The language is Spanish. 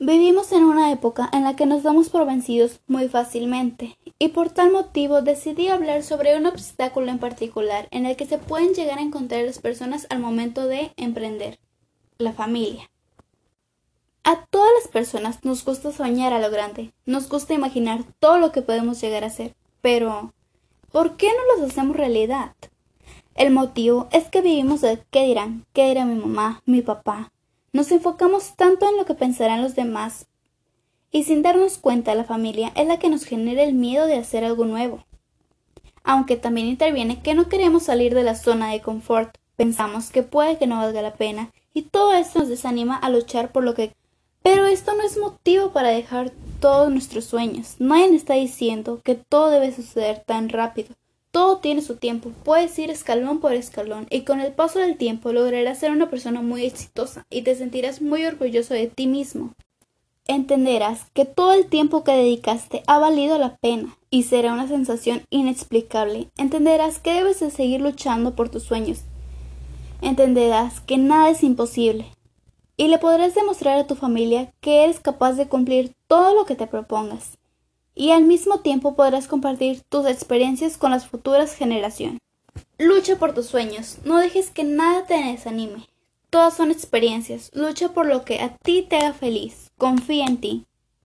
Vivimos en una época en la que nos damos por vencidos muy fácilmente, y por tal motivo decidí hablar sobre un obstáculo en particular en el que se pueden llegar a encontrar las personas al momento de emprender, la familia. A todas las personas nos gusta soñar a lo grande, nos gusta imaginar todo lo que podemos llegar a ser, pero ¿por qué no los hacemos realidad? El motivo es que vivimos de qué dirán, qué dirá mi mamá, mi papá, nos enfocamos tanto en lo que pensarán los demás y sin darnos cuenta la familia es la que nos genera el miedo de hacer algo nuevo. Aunque también interviene que no queremos salir de la zona de confort, pensamos que puede que no valga la pena y todo esto nos desanima a luchar por lo que pero esto no es motivo para dejar todos nuestros sueños. Nadie está diciendo que todo debe suceder tan rápido. Todo tiene su tiempo, puedes ir escalón por escalón y con el paso del tiempo lograrás ser una persona muy exitosa y te sentirás muy orgulloso de ti mismo. Entenderás que todo el tiempo que dedicaste ha valido la pena y será una sensación inexplicable. Entenderás que debes de seguir luchando por tus sueños. Entenderás que nada es imposible y le podrás demostrar a tu familia que eres capaz de cumplir todo lo que te propongas y al mismo tiempo podrás compartir tus experiencias con las futuras generaciones. Lucha por tus sueños, no dejes que nada te desanime. Todas son experiencias, lucha por lo que a ti te haga feliz, confía en ti.